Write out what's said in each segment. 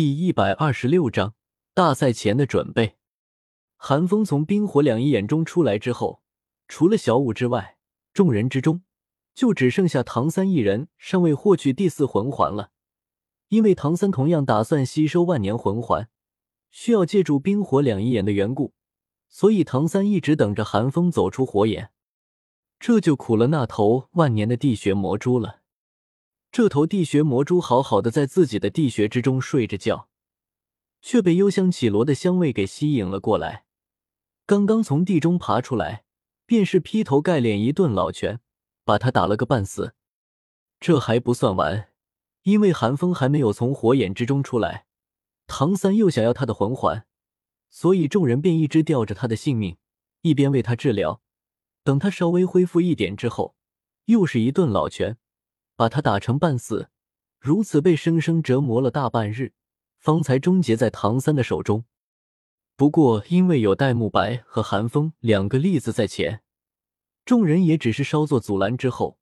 第一百二十六章大赛前的准备。寒风从冰火两仪眼中出来之后，除了小舞之外，众人之中就只剩下唐三一人尚未获取第四魂环了。因为唐三同样打算吸收万年魂环，需要借助冰火两仪眼的缘故，所以唐三一直等着寒风走出火眼。这就苦了那头万年的地穴魔蛛了。这头地穴魔蛛好好的在自己的地穴之中睡着觉，却被幽香绮罗的香味给吸引了过来。刚刚从地中爬出来，便是劈头盖脸一顿老拳，把他打了个半死。这还不算完，因为寒风还没有从火眼之中出来，唐三又想要他的魂环，所以众人便一直吊着他的性命，一边为他治疗。等他稍微恢复一点之后，又是一顿老拳。把他打成半死，如此被生生折磨了大半日，方才终结在唐三的手中。不过因为有戴沐白和寒风两个例子在前，众人也只是稍作阻拦之后，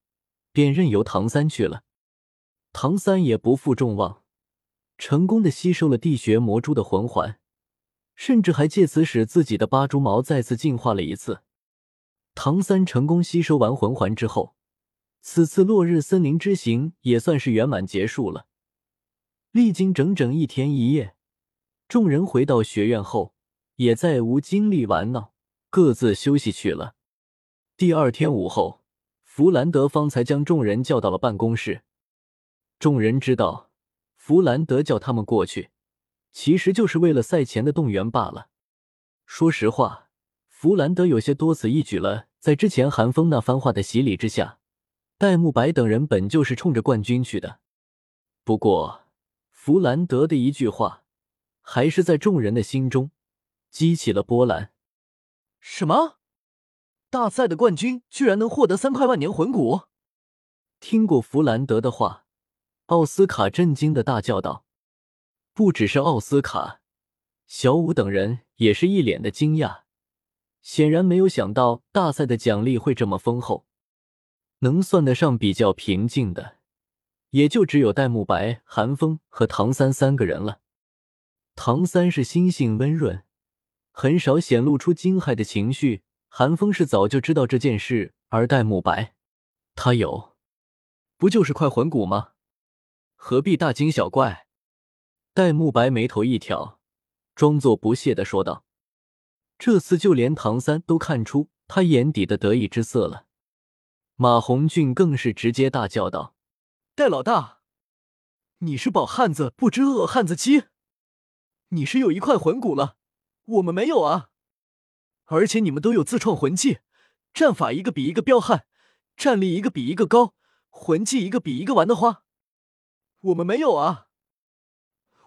便任由唐三去了。唐三也不负众望，成功的吸收了地穴魔蛛的魂环，甚至还借此使自己的八蛛矛再次进化了一次。唐三成功吸收完魂环之后。此次落日森林之行也算是圆满结束了。历经整整一天一夜，众人回到学院后，也再无精力玩闹，各自休息去了。第二天午后，弗兰德方才将众人叫到了办公室。众人知道，弗兰德叫他们过去，其实就是为了赛前的动员罢了。说实话，弗兰德有些多此一举了。在之前寒风那番话的洗礼之下。戴沐白等人本就是冲着冠军去的，不过弗兰德的一句话，还是在众人的心中激起了波澜。什么？大赛的冠军居然能获得三块万年魂骨？听过弗兰德的话，奥斯卡震惊的大叫道：“不只是奥斯卡，小五等人也是一脸的惊讶，显然没有想到大赛的奖励会这么丰厚。”能算得上比较平静的，也就只有戴沐白、韩风和唐三三个人了。唐三是心性温润，很少显露出惊骇的情绪；韩风是早就知道这件事，而戴沐白，他有，不就是块魂骨吗？何必大惊小怪？戴沐白眉头一挑，装作不屑的说道：“这次就连唐三都看出他眼底的得意之色了。”马红俊更是直接大叫道：“戴老大，你是饱汉子不知饿汉子饥！你是有一块魂骨了，我们没有啊！而且你们都有自创魂技，战法一个比一个彪悍，战力一个比一个高，魂技一个比一个玩的花。我们没有啊！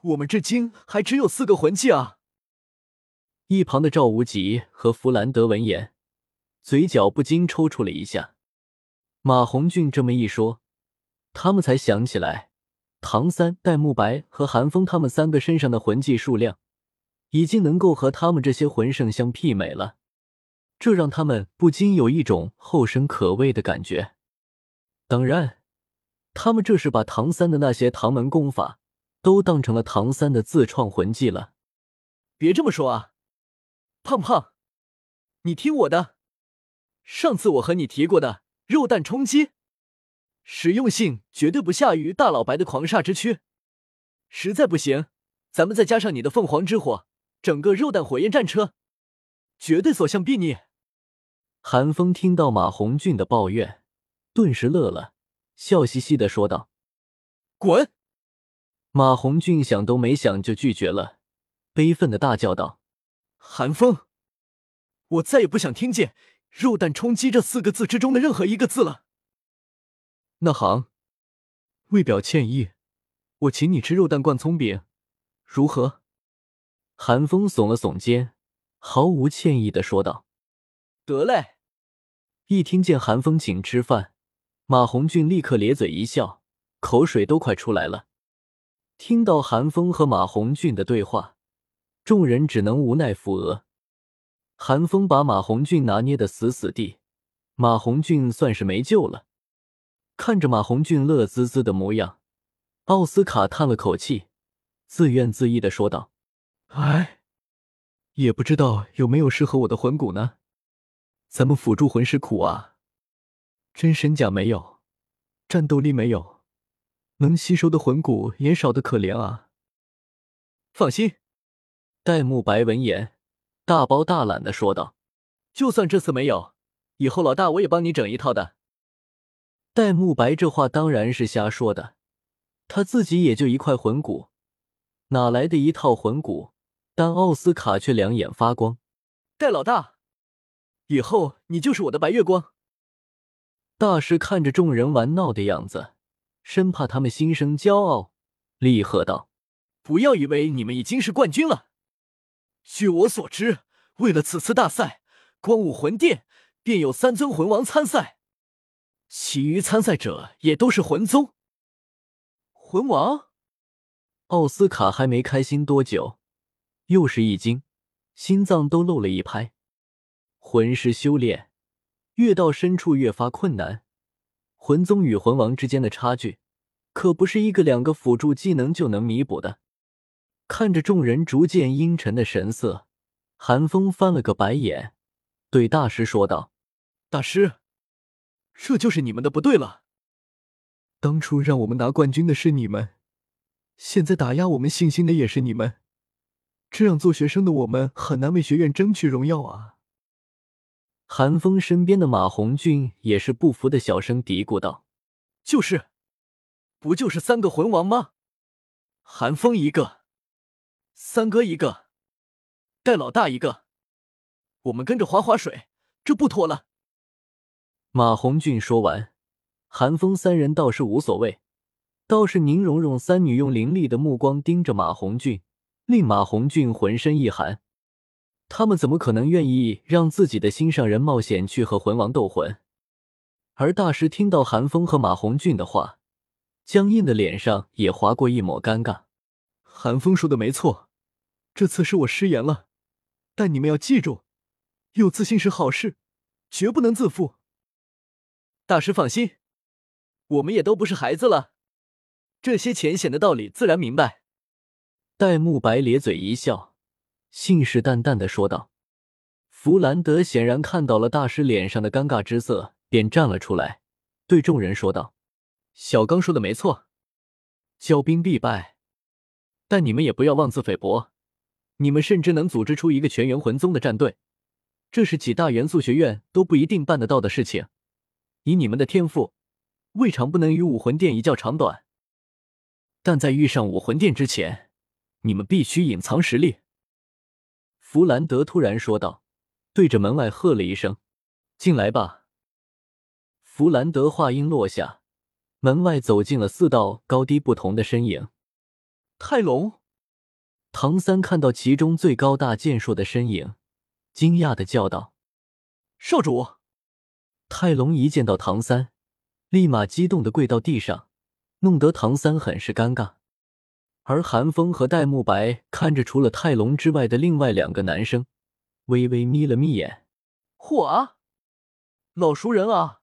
我们至今还只有四个魂技啊！”一旁的赵无极和弗兰德闻言，嘴角不禁抽搐了一下。马红俊这么一说，他们才想起来，唐三、戴沐白和韩风他们三个身上的魂技数量，已经能够和他们这些魂圣相媲美了。这让他们不禁有一种后生可畏的感觉。当然，他们这是把唐三的那些唐门功法都当成了唐三的自创魂技了。别这么说啊，胖胖，你听我的，上次我和你提过的。肉弹冲击，实用性绝对不下于大老白的狂煞之躯。实在不行，咱们再加上你的凤凰之火，整个肉弹火焰战车，绝对所向披靡。韩风听到马红俊的抱怨，顿时乐了，笑嘻嘻的说道：“滚！”马红俊想都没想就拒绝了，悲愤的大叫道：“韩风，我再也不想听见。”肉弹冲击这四个字之中的任何一个字了。那行，为表歉意，我请你吃肉蛋灌葱饼，如何？韩风耸了耸肩，毫无歉意的说道：“得嘞。”一听见韩风请吃饭，马红俊立刻咧嘴一笑，口水都快出来了。听到韩风和马红俊的对话，众人只能无奈附额。韩风把马红俊拿捏的死死地，马红俊算是没救了。看着马红俊乐滋滋的模样，奥斯卡叹了口气，自怨自艾的说道：“哎，也不知道有没有适合我的魂骨呢？咱们辅助魂师苦啊，真神甲没有，战斗力没有，能吸收的魂骨也少的可怜啊。”放心，戴沐白闻言大包大揽的说道：“就算这次没有，以后老大我也帮你整一套的。”戴沐白这话当然是瞎说的，他自己也就一块魂骨。哪来的一套魂骨？但奥斯卡却两眼发光。戴老大，以后你就是我的白月光。大师看着众人玩闹的样子，生怕他们心生骄傲，厉喝道：“不要以为你们已经是冠军了。据我所知，为了此次大赛，光武魂殿便有三尊魂王参赛，其余参赛者也都是魂宗。魂王。”奥斯卡还没开心多久，又是一惊，心脏都漏了一拍。魂师修炼越到深处越发困难，魂宗与魂王之间的差距可不是一个两个辅助技能就能弥补的。看着众人逐渐阴沉的神色，韩风翻了个白眼，对大师说道：“大师，这就是你们的不对了。当初让我们拿冠军的是你们。”现在打压我们信心的也是你们，这样做学生的我们很难为学院争取荣耀啊！韩风身边的马红俊也是不服的小声嘀咕道：“就是，不就是三个魂王吗？韩风一个，三哥一个，戴老大一个，我们跟着划划水，这不妥了。”马红俊说完，韩风三人倒是无所谓。倒是宁荣荣三女用凌厉的目光盯着马红俊，令马红俊浑身一寒。他们怎么可能愿意让自己的心上人冒险去和魂王斗魂？而大师听到韩风和马红俊的话，僵硬的脸上也划过一抹尴尬。韩风说的没错，这次是我失言了，但你们要记住，有自信是好事，绝不能自负。大师放心，我们也都不是孩子了。这些浅显的道理自然明白。戴沐白咧嘴一笑，信誓旦旦的说道：“弗兰德显然看到了大师脸上的尴尬之色，便站了出来，对众人说道：‘小刚说的没错，骄兵必败。但你们也不要妄自菲薄，你们甚至能组织出一个全员魂宗的战队，这是几大元素学院都不一定办得到的事情。以你们的天赋，未尝不能与武魂殿一较长短。’”但在遇上武魂殿之前，你们必须隐藏实力。”弗兰德突然说道，对着门外喝了一声：“进来吧。”弗兰德话音落下，门外走进了四道高低不同的身影。泰隆、唐三看到其中最高大健硕的身影，惊讶的叫道：“少主！”泰隆一见到唐三，立马激动的跪到地上。弄得唐三很是尴尬，而韩风和戴沐白看着除了泰隆之外的另外两个男生，微微眯了眯眼。嚯啊，老熟人啊！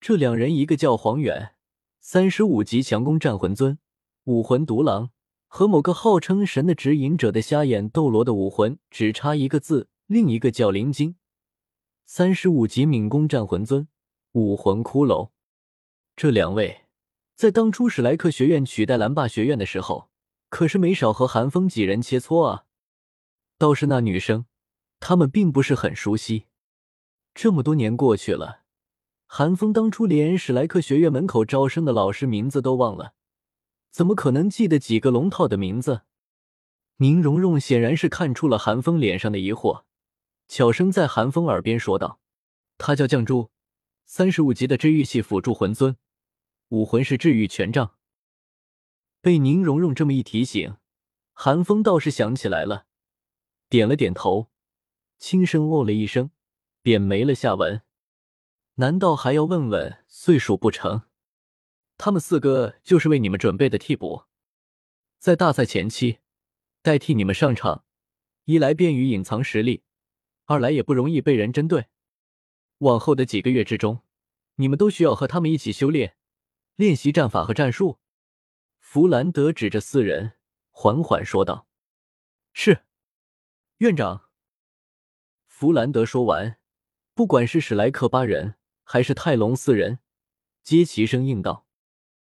这两人，一个叫黄远，三十五级强攻战魂尊，武魂独狼，和某个号称神的指引者的瞎眼斗罗的武魂只差一个字；另一个叫林晶，三十五级敏攻战魂尊，武魂骷髅。这两位。在当初史莱克学院取代蓝霸学院的时候，可是没少和韩风几人切磋啊。倒是那女生，他们并不是很熟悉。这么多年过去了，韩风当初连史莱克学院门口招生的老师名字都忘了，怎么可能记得几个龙套的名字？宁荣荣显然是看出了韩风脸上的疑惑，悄声在韩风耳边说道：“他叫绛珠，三十五级的治愈系辅助魂尊。”武魂是治愈权杖。被宁荣荣这么一提醒，韩风倒是想起来了，点了点头，轻声哦了一声，便没了下文。难道还要问问岁数不成？他们四个就是为你们准备的替补，在大赛前期代替你们上场，一来便于隐藏实力，二来也不容易被人针对。往后的几个月之中，你们都需要和他们一起修炼。练习战法和战术，弗兰德指着四人缓缓说道：“是，院长。”弗兰德说完，不管是史莱克八人还是泰隆四人，皆齐声应道。